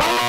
Oh!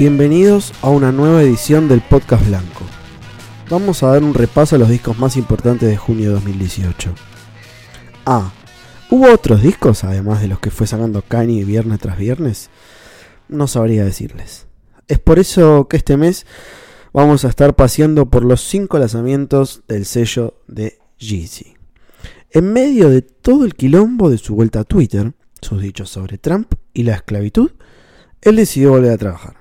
Bienvenidos a una nueva edición del Podcast Blanco. Vamos a dar un repaso a los discos más importantes de junio de 2018. Ah, ¿hubo otros discos además de los que fue sacando Kanye viernes tras viernes? No sabría decirles. Es por eso que este mes vamos a estar paseando por los 5 lanzamientos del sello de En medio de todo el quilombo de su vuelta a Twitter, sus dichos sobre Trump y la esclavitud, él decidió volver a trabajar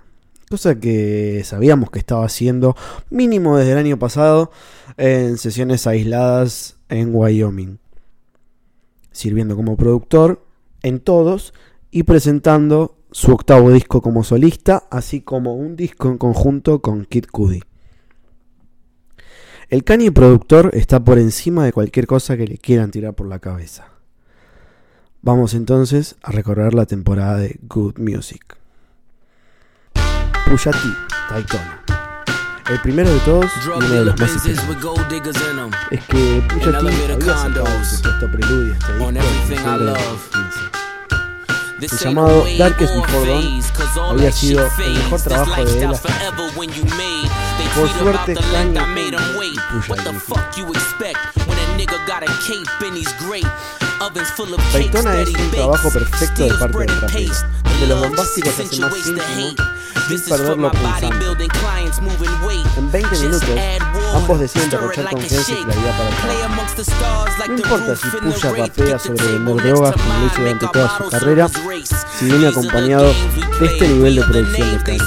cosa que sabíamos que estaba haciendo mínimo desde el año pasado en sesiones aisladas en Wyoming, sirviendo como productor en todos y presentando su octavo disco como solista, así como un disco en conjunto con Kid Cudi. El Kanye productor está por encima de cualquier cosa que le quieran tirar por la cabeza. Vamos entonces a recorrer la temporada de Good Music. Pusha T, El primero de todos y uno de los más esperados. Es que Pusha T había sacado su supuesto preludio este disco en 2015. El llamado Darkest Before Dawn había sido el mejor trabajo de él hasta Por suerte, and he's Pusha Daytona es un trabajo perfecto de parte del rapero, donde los bombásticos hacen más íntimo sin perderlo pulsando. En 20 minutos, ambos deciden derrochar confianza y claridad para trabajar. No importa si Puya rapea sobre vender drogas como lo hizo durante toda su carrera, si viene acompañado de este nivel de producción de Kanye.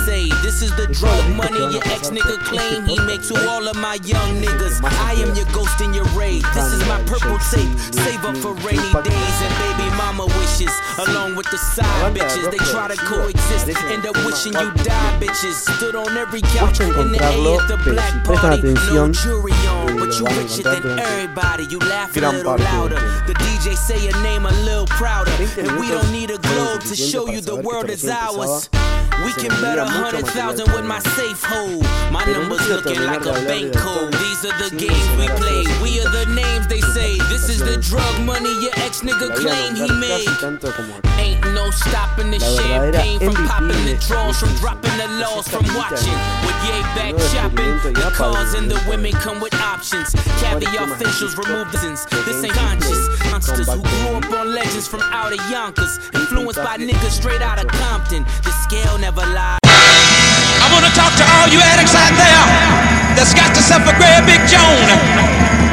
This is my purple tape. Save up for rainy days and baby mama wishes. Along with the side bitches, they try to coexist. End up wishing you die, bitches. Stood on every couch in the A at the black party. No jury on, but you richer than everybody. You laugh a little louder. The DJ say your name a little prouder. And we don't need a globe to show you the world is ours. We can bet a hundred thousand with my safe hold. My numbers looking like a bank code. These are the games we play. We are the names they say. This is the drug money your ex nigga claim he made. Ain't no stopping the champagne from popping the draws, from dropping the laws, from watching. With yay back shopping, the cars and the women come with options. Caviar facials remove the sins. This ain't conscious. Monsters who grew up on legends from out of Yonkers, influenced by niggas straight out of Compton. The scale never lies. I wanna talk to all you addicts out there that's got yourself a great big Joan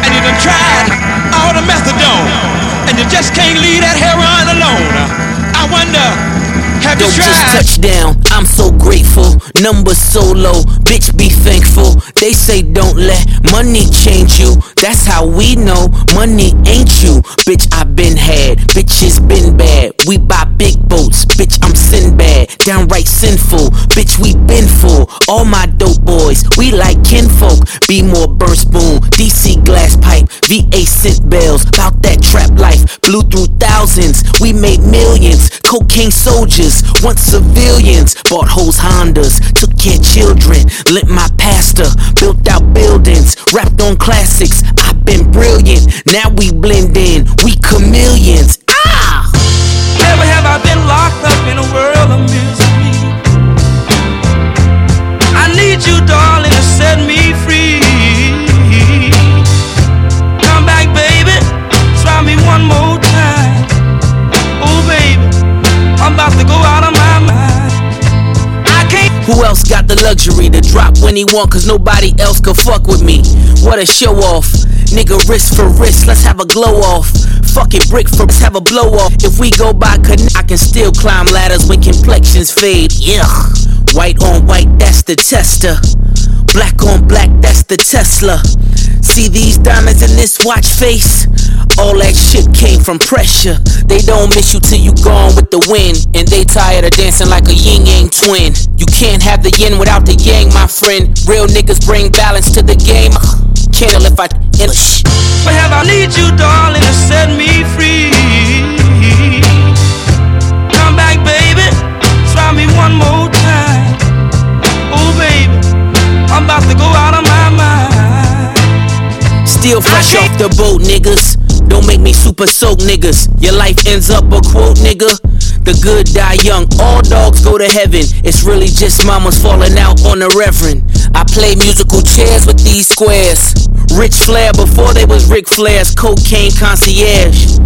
and you done tried all the methadone and you just can't leave that heroin alone. I wonder have Yo, just touchdown, I'm so grateful. Numbers so low, bitch be thankful. They say don't let money change you. That's how we know money ain't you. Bitch, I been had, bitches been bad. We buy big boats, bitch, I'm Sinbad. Downright sinful, bitch, we been full. All my dope boys, we like kinfolk. Be more burn spoon, DC glass pipe, VA scent bells. About that trap life, blew through thousands. We made millions, cocaine soldiers once civilians, bought hoes Hondas, took care children, lit my pastor, built out buildings, rapped on classics. I've been brilliant, now we blend in, we chameleons. Luxury to drop when he want, cause nobody else could fuck with me. What a show off. Nigga, wrist for wrist, let's have a glow off. Fuck it, brick for have a blow off. If we go by connect, I can still climb ladders when complexions fade. Yeah. White on white, that's the tester. Black on black, that's the Tesla. See these diamonds in this watch face? All that shit came from pressure. They don't miss you till you gone with the wind. And they tired of dancing like a yin yang twin. You can't have the yin without the yang, my friend. Real niggas bring balance to the game. Kill if I. But have I need you, darling, to set me free. Come back, baby. Try me one more time. Oh, baby. I'm about to go out of my mind. Still fresh off the boat, niggas. Make me super soak, niggas. Your life ends up a quote, nigga. The good die young, all dogs go to heaven. It's really just mamas falling out on the reverend. I play musical chairs with these squares. Ric Flair before they was Ric Flair's cocaine concierge.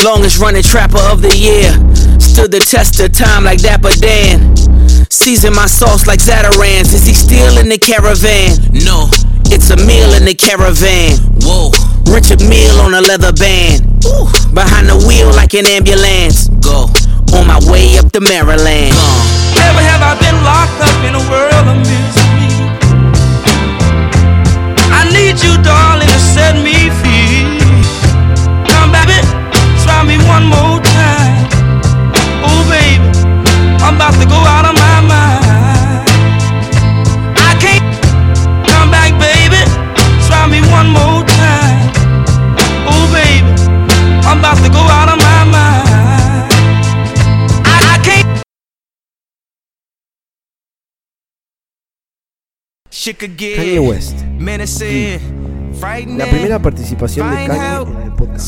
Longest running trapper of the year. Stood the test of time like Dapper Dan. Season my sauce like Zatarain's. Is he still in the caravan? No, it's a meal in the caravan. Whoa, Richard Mille on a leather band. Ooh. Behind the wheel like an ambulance. Go on my way up to Maryland. Never have I been locked up in a world of misery. Kanye West. La primera participación de Kanye en el podcast.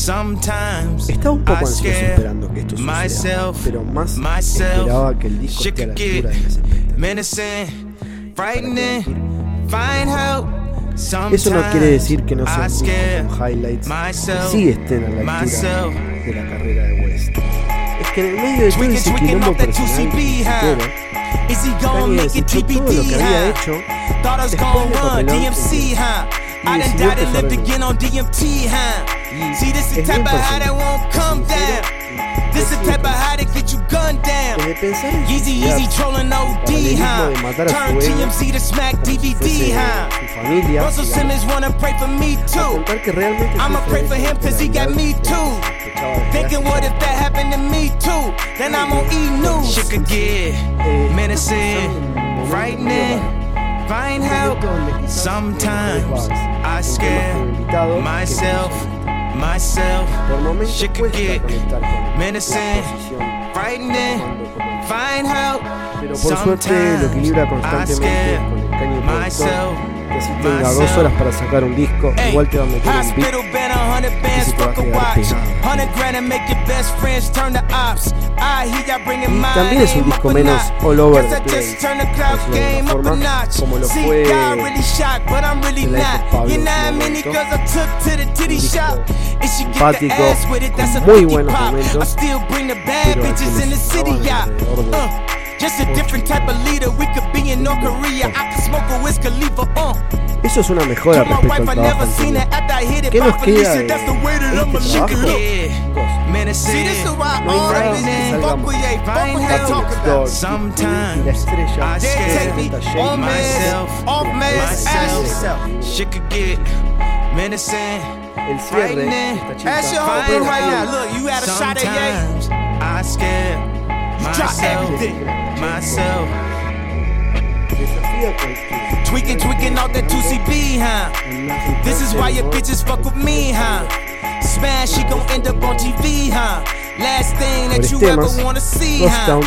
Estaba un poco ansioso esperando que esto myself, pero más esperaba que el disco esté a la altura de las expectativas. Eso no quiere decir que no I sean highlights sí estén a la altura de la carrera de West. Es que en el medio de todo ese quilombo that personal 2CB, que huh? Is he gonna Kanye make it desechó todo lo que TBD, había huh? hecho Thought I was después gonna de run Papelón DMC, huh? Y I done decidió died and empezar lived de nuevo. again on DMT, huh? y See, this the es type of high that personal. Won't come sincero, down. y This the decide type of high that get you gunned down. Desde pensar Easy, easy, suicidarse, trolling OD, paralelismo huh? de matar a Turn su ego, TMZ to smack DVD, fuese huh? Russell Simmons wanna pray for me too. contar que realmente I'ma pray for him esa 'cause he got me too. que sospechaba desde Thinking what if that happened to me too? Then I'm on E News. Shit could get menacing, momento frightening, find help. momento donde Sometimes I scare un tema invitado que myself, no myself. Shit could get menacing, frightening, find help. Pero por suerte lo equilibra constantemente con el caño que si dos horas para sacar un disco, igual te va a meter un beat. También es un disco menos all over the place, forma, como lo fue. En la de Pablo, simpático, con muy buenos momentos, pero al just a different type of leader. We could be in North Korea. I could smoke a Wiz Khalifa, uh. Eso es una mejora Told my respecto wife al I trabajo never seen anterior. after I hit it ¿Qué by nos queda de That's the way that I'm a este chicken. trabajo? Yeah. See, this is why No hay all nada the que bitches salga fuck with you, fuck Tato with Next you, talk Door, about. y- y Sometimes la estrella I se take me presenta Shake on myself, meds, off meds, ask yourself. Shit could get menacing. El cierre de esta chica Ask your fue homeboy right now. Look, you had a shot at Ye. Sometimes I scare Drop myself, everything. Myself. Tweaking, tweaking out that 2CB, huh? This is why your bitches fuck with me, huh? Smash, she gon' end up on TV, huh? Last thing that you ever wanna see, huh?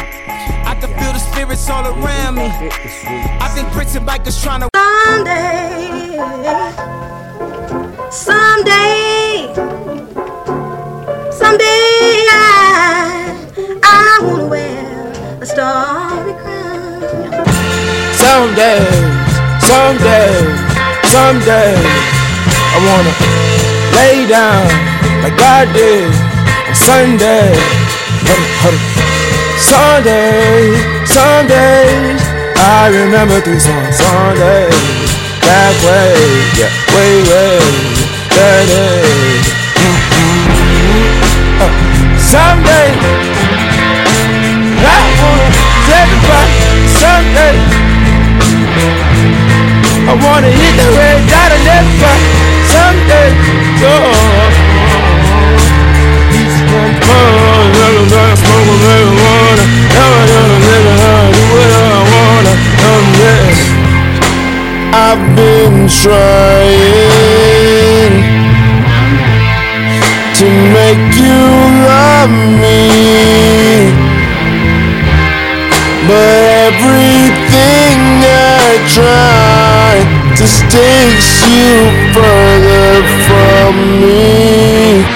I can feel the spirits all around me. que es un I think Prince and bikers tryna Someday, someday, someday Someday, someday, someday, I wanna lay down like God did on Sunday. Sunday, some days I I remember three songs Sunday, that way, yeah, way, way, that day. Mm-hmm. Someday, I wanna take a bite. I wanna hit the red dot and fight. Someday, oh. Smoking marijuana, never gonna nigga do what I wanna. I'm. I've been trying to make you love me, just takes you further from me.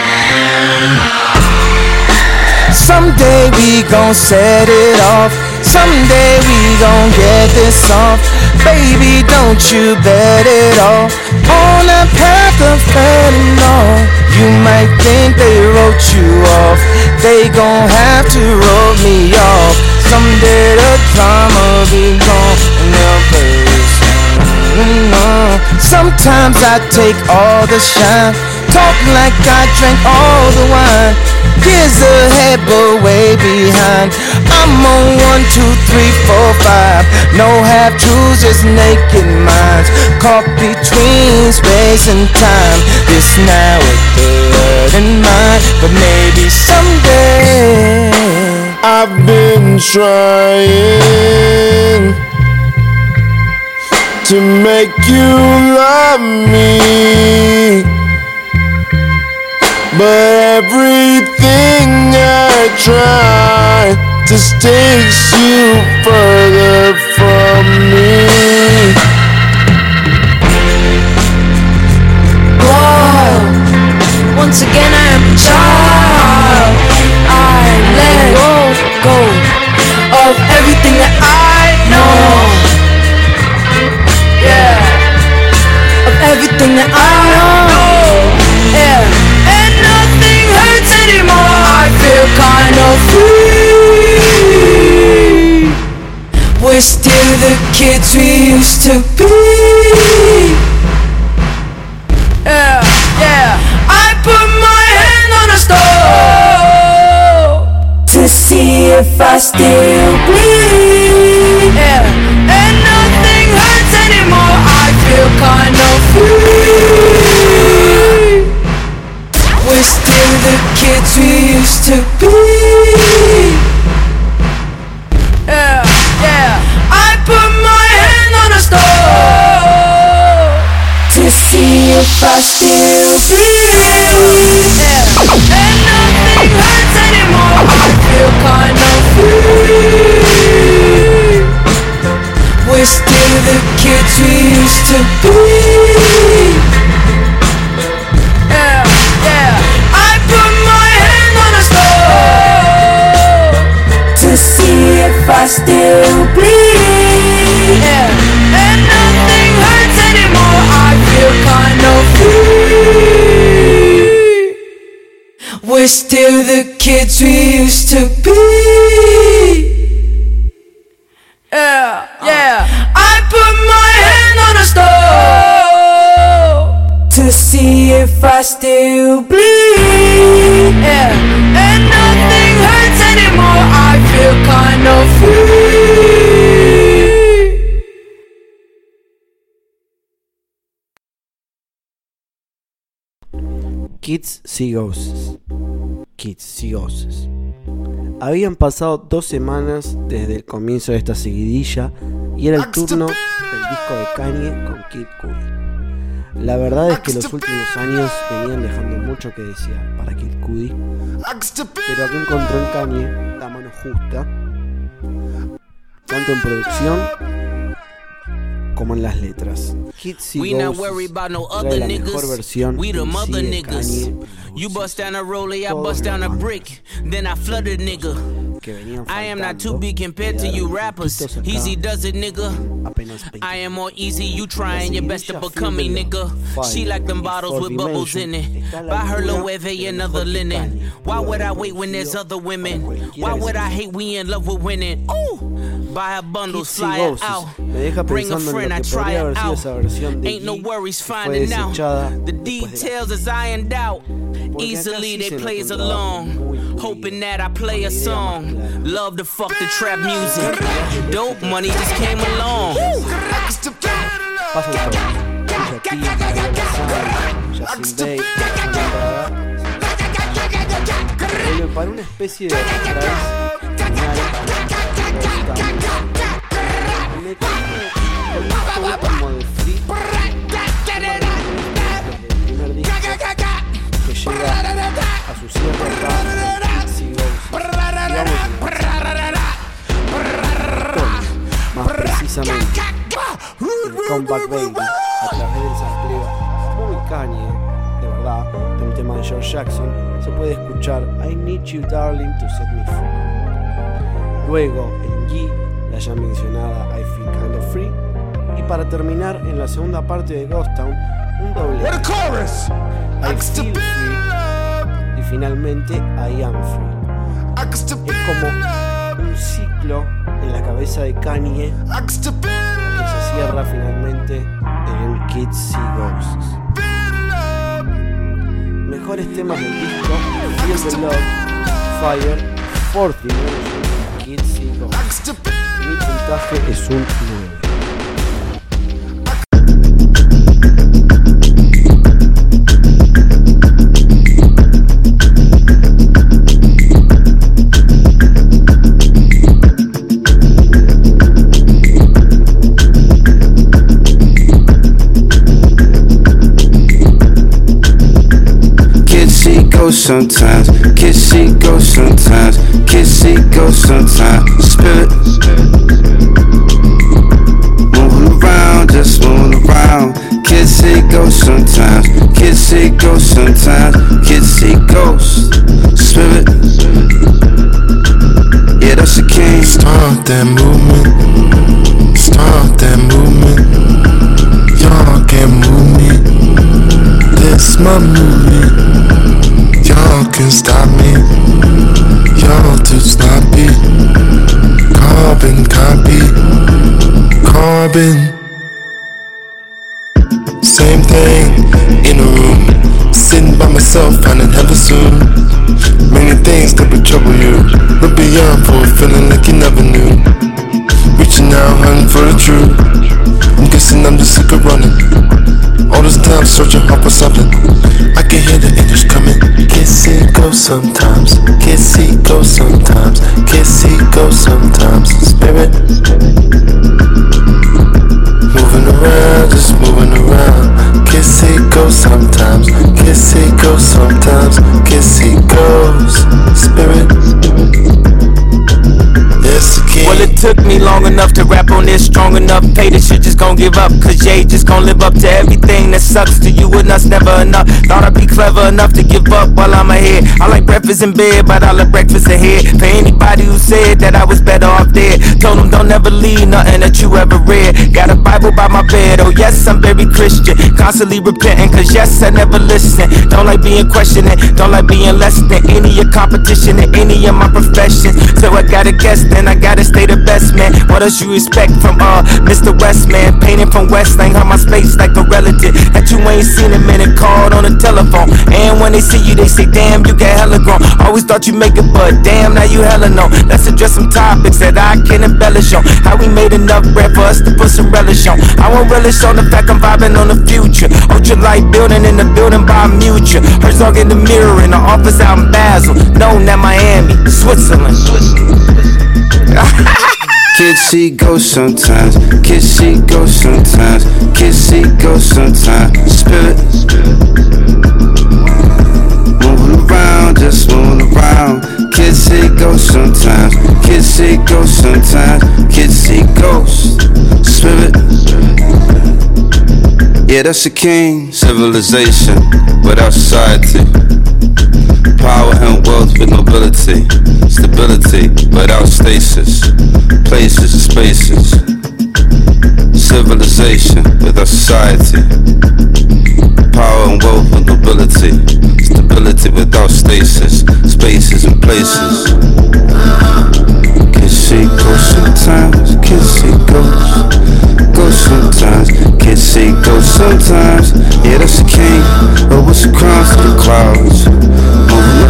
Someday we gon' set it off. Someday we gon' get this off. Baby, don't you bet it all on a path of fentanyl. You might think they wrote you off. They gon' have to roll me off. Someday the drama be gone and they'll face Sometimes I take all the shine. Talk like I drank all the wine. Years ahead, but way behind. I'm on one, two, three, four, five. No half truths, just naked minds. Caught between space and time. This now with blood in mind, but maybe someday. I've been trying to make you love me. But everything I try just takes you further from me. Once again I am a child. I let go, everything that I know. Yeah. And nothing hurts anymore. I feel kind of free. We're still the kids we used to be. Yeah, yeah. I put my hand on a stove To see if I still bleed Feel kind of free We're still the kids we used to be. Yeah, yeah. I put my hand on a stove to see if I still breathe. Yeah, and nothing hurts anymore. I feel kind of We're still the kids we used to be. Yeah, yeah I put my hand on a stove To see if I still bleed. Yeah. And nothing hurts anymore. I feel kind of free. We're still the kids we used to be. Still bleed. Yeah, and nothing hurts anymore. I feel kind of free. Kids See Ghosts. Kids See Ghosts. Habían pasado dos semanas desde el comienzo de esta seguidilla y era el turno del disco de Kanye con Kid Cudi. La verdad es que los últimos años venían dejando mucho que desear para Kid Cudi, pero aquí encontró en Kanye la mano justa, tanto en producción como en las letras. Kids We not worry about no other niggas. We the mother niggas. You bust down a roller, I bust down a brick. Then I flood a nigga. I am not too big compared to you rappers. Easy does it, nigga. I am more easy, you trying your best to become me, nigga. She like them bottles with bubbles in it. Buy her Loewe another linen. Why would I wait when there's other women? Why would I hate we in love with winning? Ooh. Kids See Ghosts me deja pensando en lo que podría haber sido esa versión de G que fue desechada después de la Easily they plays along, hoping that I play a song. Love to fuck the trap music. Dope money just came along. Pasa el juego. Justin Bay, para una especie de Comeback Baby a través del cañe, de verdad, de tema de George Jackson, se puede escuchar I Need You Darling to Set Me Free. Luego la ya mencionada I Feel Kind of Free. Y para terminar, en la segunda parte de Ghost Town, un doble. I Feel Free. Y finalmente I Am Free. Es como un ciclo en la cabeza de Kanye cierra finalmente en Kids See Ghosts. Mejores temas del disco: Feel the Love, Fire, Dimension, Kids See Ghosts. Mi puntaje es un 9. Sometimes, kissy go sometimes, kissy go sometimes. Spirit moving around, just moving around. Kissy go sometimes, kissy go sometimes, kissy ghost. Spirit, yeah, that's the king. Start that movement, start that movement. Y'all can't move me. This my movement y'all can stop me. Y'all too sloppy. Carbon copy. Carbon. Same thing in a room. Sitting by myself, finding heaven soon. Many things that would trouble you. Look beyond for a feeling like you never knew. Reaching out, hunting for the truth. I'm guessing I'm just sick of running. All this time searching hard for something. I can hear the angels coming. It go sometimes. Kiss it go sometimes. Kiss it go sometimes. Spirit. Moving around, just moving around. Kiss it go sometimes. Kiss it go sometimes. Kiss it goes. Spirit. Well, it took me long enough to rap on this, strong enough. Pay the shit, just gon' give up. Cause Jay just gon' live up to everything that sucks to you and us, never enough. Thought I'd be clever enough to give up while I'm ahead. I like breakfast in bed, but I like breakfast ahead. For anybody who said that I was better off dead, told them don't ever leave nothing that you ever read. Got a Bible by my bed, oh yes, I'm very Christian. Constantly repenting, cause yes, I never listen. Don't like being questioning, don't like being less than any of competition in any of my professions. So I gotta guess, then I gotta stay the best man. What else you expect from uh Mr. Westman? Painting from Westland, on my space like a relative that you ain't seen a minute. Called on the telephone, and when they see you, they say, Damn, you got hella grown. Always thought you make it, but damn, now you hella know. Let's address some topics that I can embellish on. How we made enough bread for us to put some relish on. I won't relish on the fact I'm vibing on the future. Ultra light building in the building by Mutual. Herzog in the mirror in the office out in Basel. Known at Miami, Switzerland. Switzerland. Kids see ghosts sometimes, kids see ghosts sometimes, kids see ghosts sometimes. Spirit moving around, just moving around. Kids see ghosts sometimes, kids see ghosts sometimes, kids see ghosts. Spirit. Yeah, that's a king. Civilization without society. Power and wealth with nobility. Stability without stasis. Places and spaces. Civilization without society. Power and wealth with nobility. Stability without stasis. Spaces and places. Can see say ghost sometimes, kids say ghost. Ghost sometimes, kids say ghost sometimes. Yeah, that's the king. but what's across the clouds? Moving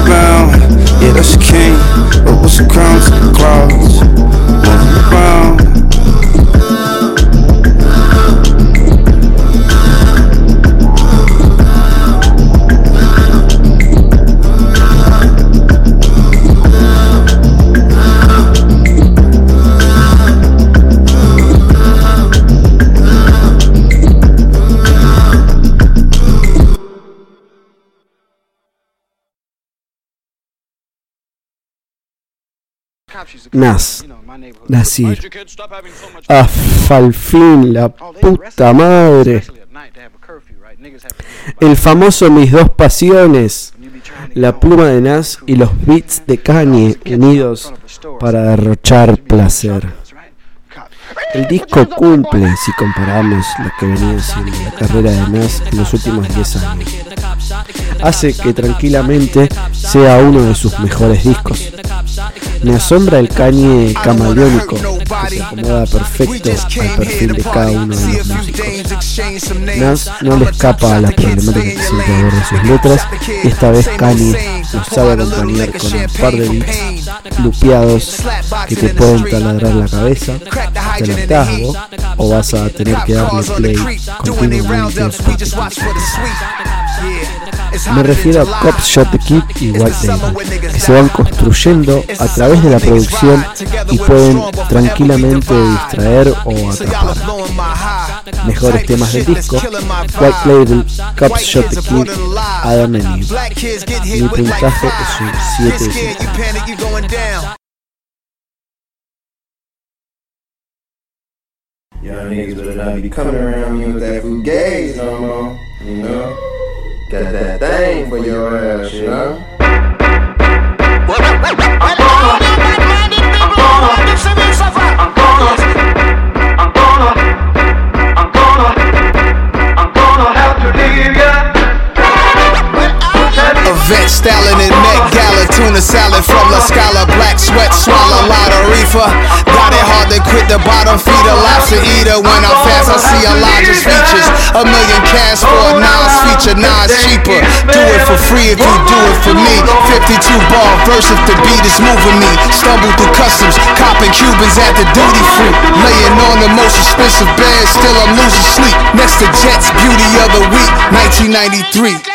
Nas. Nasir. Afalfin, la puta madre. El famoso Mis dos pasiones. La pluma de Nas y los beats de Kanye unidos para derrochar placer. El disco cumple si comparamos lo que venía siendo la carrera de Nas en los últimos 10 años. Hace que tranquilamente sea uno de sus mejores discos. Me asombra el cañe camaleónico que se acomoda perfecto al perfil de cada uno de los músicos. Nas no le escapa a la problemática que siempre aborda sus letras y esta vez Kanye nos sabe acompañar con un par de beats lupeados que te pueden taladrar la cabeza, te hartazgo o vas a tener que darle play continuamente me refiero a Cop Shot the Kid y White Label, que se van construyendo a través de la producción y pueden tranquilamente distraer o atrapar. Mejores temas del disco, White Label, Cop Shot the Kid, Adam and puntaje es un 7 de 5. Young niggas better not be coming around me with that food gaze no? Got that thing for your ass, you know? Vet styling in Met Gala, from La Scala, black sweat, swallow a lot of reefer. Got it hard to quit the bottom feeder, lobster eater. When I fast, I see a Elijah's features. A million cash for a Nas feature, Nas cheaper. Do it for free if you do it for me. 52 ball verse if the beat is moving me. Stumble through customs, copping Cubans at the duty free. Laying on the most expensive bed, still I'm losing sleep. Next to Jets, beauty of the week, 1993.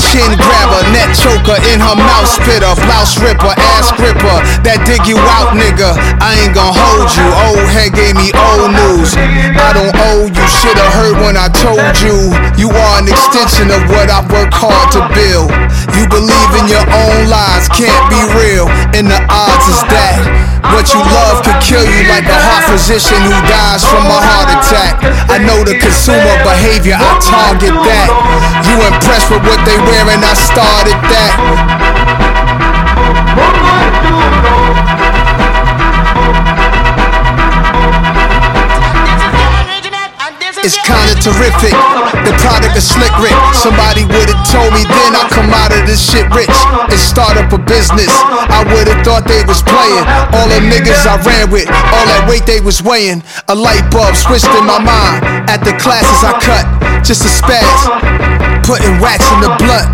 Chin grabber, net choker in her mouth spitter, blouse ripper, ass gripper, that dig you out nigga. I ain't gon' hold you. Old head gave me old news. I don't owe you. Shoulda heard when I told you. You are an extension of what I work hard to build. You believe in your own lies, can't be real. And the odds is that what you love could kill you like a heart physician who dies from a heart attack. I know the consumer behavior, I target that. You impressed with what they and I started that. It's kinda terrific. The product of Slick Rick. Somebody would've told me then I come out of this shit rich and start up a business. I would've thought they was playing. All the niggas I ran with, all that weight they was weighing. A light bulb switched in my mind. At the classes I cut, just a spaz. Putting wax in the blunt.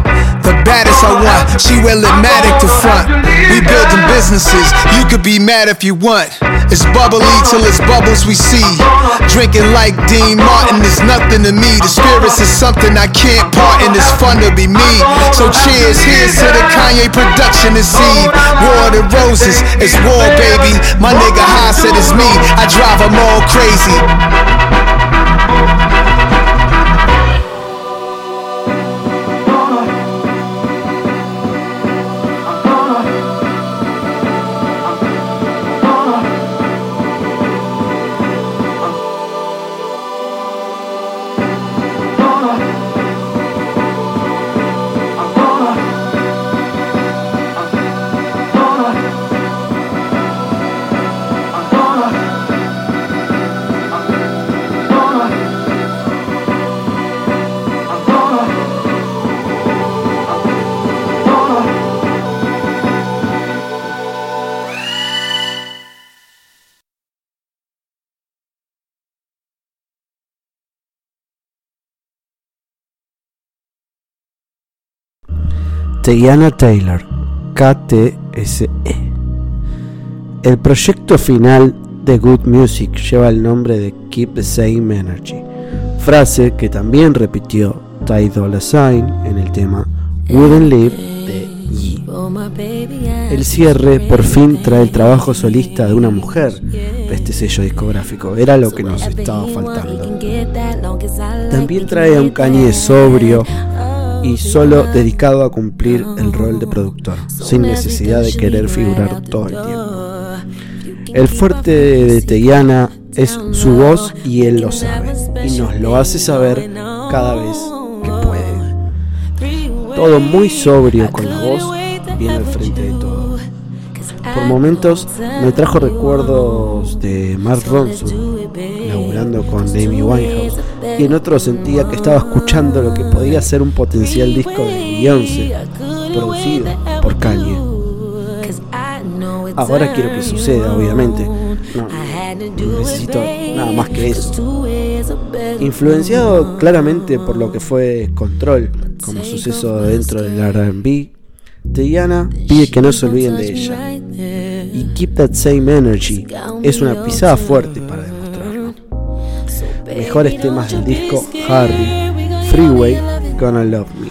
The baddest I want, she Matic to front. We building businesses, you could be mad if you want. It's bubbly till it's bubbles we see. Drinking like Dean Martin is nothing to me. The spirits is something I can't part and it's fun to be me. So cheers, here's to the Kanye production this eve. War the roses, it's war baby. My nigga High said it's me, I drive them all crazy. Tiana Taylor, KTSE. El proyecto final de Good Music lleva el nombre de Keep the Same Energy, frase que también repitió Ty Dolla Sign en el tema Wouldn't Live de Yee. El cierre por fin trae el trabajo solista de una mujer de este sello discográfico, era lo que nos estaba faltando. También trae a un Kanye sobrio y solo dedicado a cumplir el rol de productor, sin necesidad de querer figurar todo el tiempo. El fuerte de Teyana es su voz y él lo sabe, y nos lo hace saber cada vez que puede. Todo muy sobrio con la voz, bien al frente de todo. Por momentos me trajo recuerdos de Mark Ronson, laburando con Amy Winehouse, y en otro sentía que estaba escuchando lo que podía ser un potencial disco de Beyoncé, producido por Kanye. Ahora quiero que suceda, obviamente. No necesito nada más que eso. Influenciado claramente por lo que fue Control, como suceso dentro del RB, Diana pide que no se olviden de ella. Y Keep That Same Energy es una pisada fuerte para demostrarlo. Mejores temas del disco Harry, Freeway, Gonna Love Me.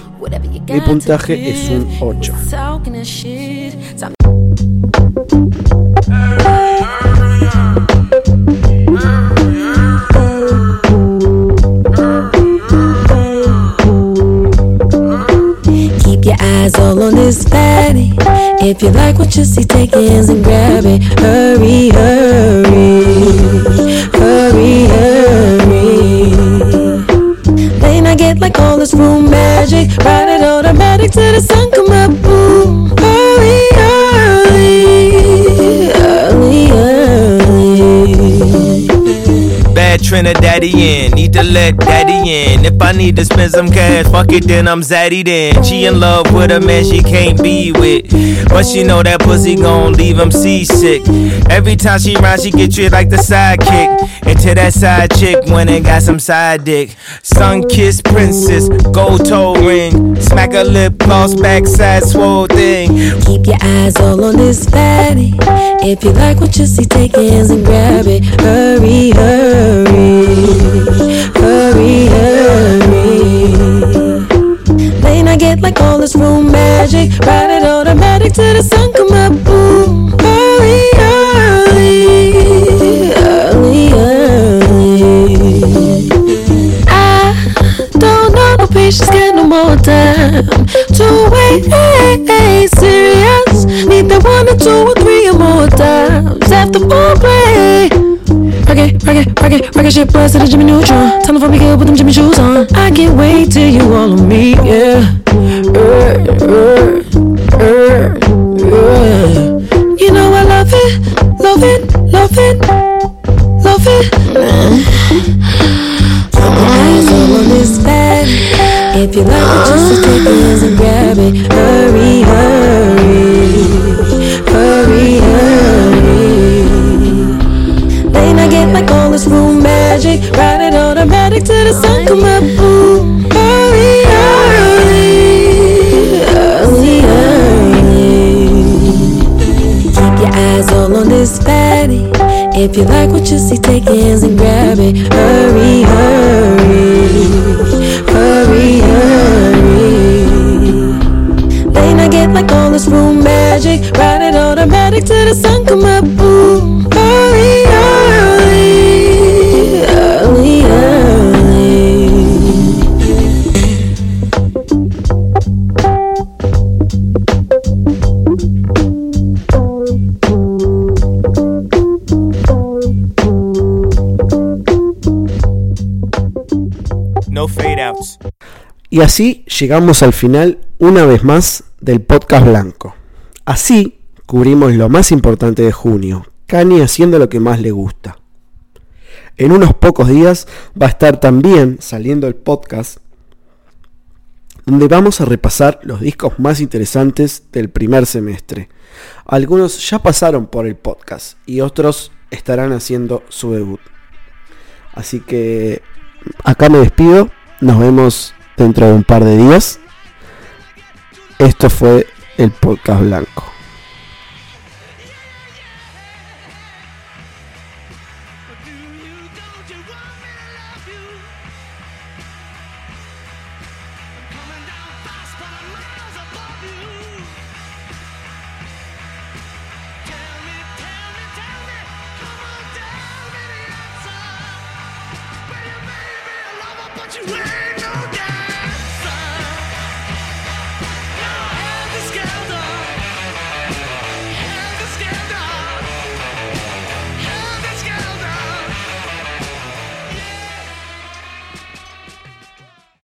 Mi puntaje es un 8. Eyes all on this fatty. If you like what you see, take hands and grab it. Hurry, hurry, hurry, hurry. Then I get like all this room magic. Ride it automatic till the sun come up. Boom. Hurry, hurry, hurry, hurry. Bad Trinidadian, to let daddy in. If I need to spend some cash, fuck it, then I'm zaddy then. She in love with a man she can't be with. But she know that pussy gon' leave him seasick. Every time she ride, she get treated like the sidekick. Into that side chick when it got some side dick. Sun kissed princess, gold toe ring. Smack her lip gloss, backside swole thing. Keep your eyes all on this fatty. If you like what you see, take hands and grab it. Hurry, hurry, hurry, hurry. Then I get like all this room magic. Ride it automatic till the sun come up. Boom. Hurry, hurry, hurry, hurry. I don't know no patience, got no more time to wait. Hey, hey, serious. Need that one or two or three or more times after foreplay. Rock it, rock it, rock it, shit, blast to the Jimmy Neutron. Tell them if me good with them Jimmy shoes on. I can't wait till you all on me, yeah. Uh, uh, uh. You know I love it, love it, love it, love it. All on this bed. If you like it, just take your If you like what you see, take hands and grab it. Hurry, hurry, hurry, hurry. Then I get like all this room magic. Ride it automatic till the sun come up. Y así llegamos al final una vez más del podcast blanco. Así cubrimos lo más importante de junio, Kanye haciendo lo que más le gusta. En unos pocos días va a estar también saliendo el podcast donde vamos a repasar los discos más interesantes del primer semestre. Algunos ya pasaron por el podcast y otros estarán haciendo su debut. Así que acá me despido, nos vemos dentro de un par de días. Esto fue el podcast blanco.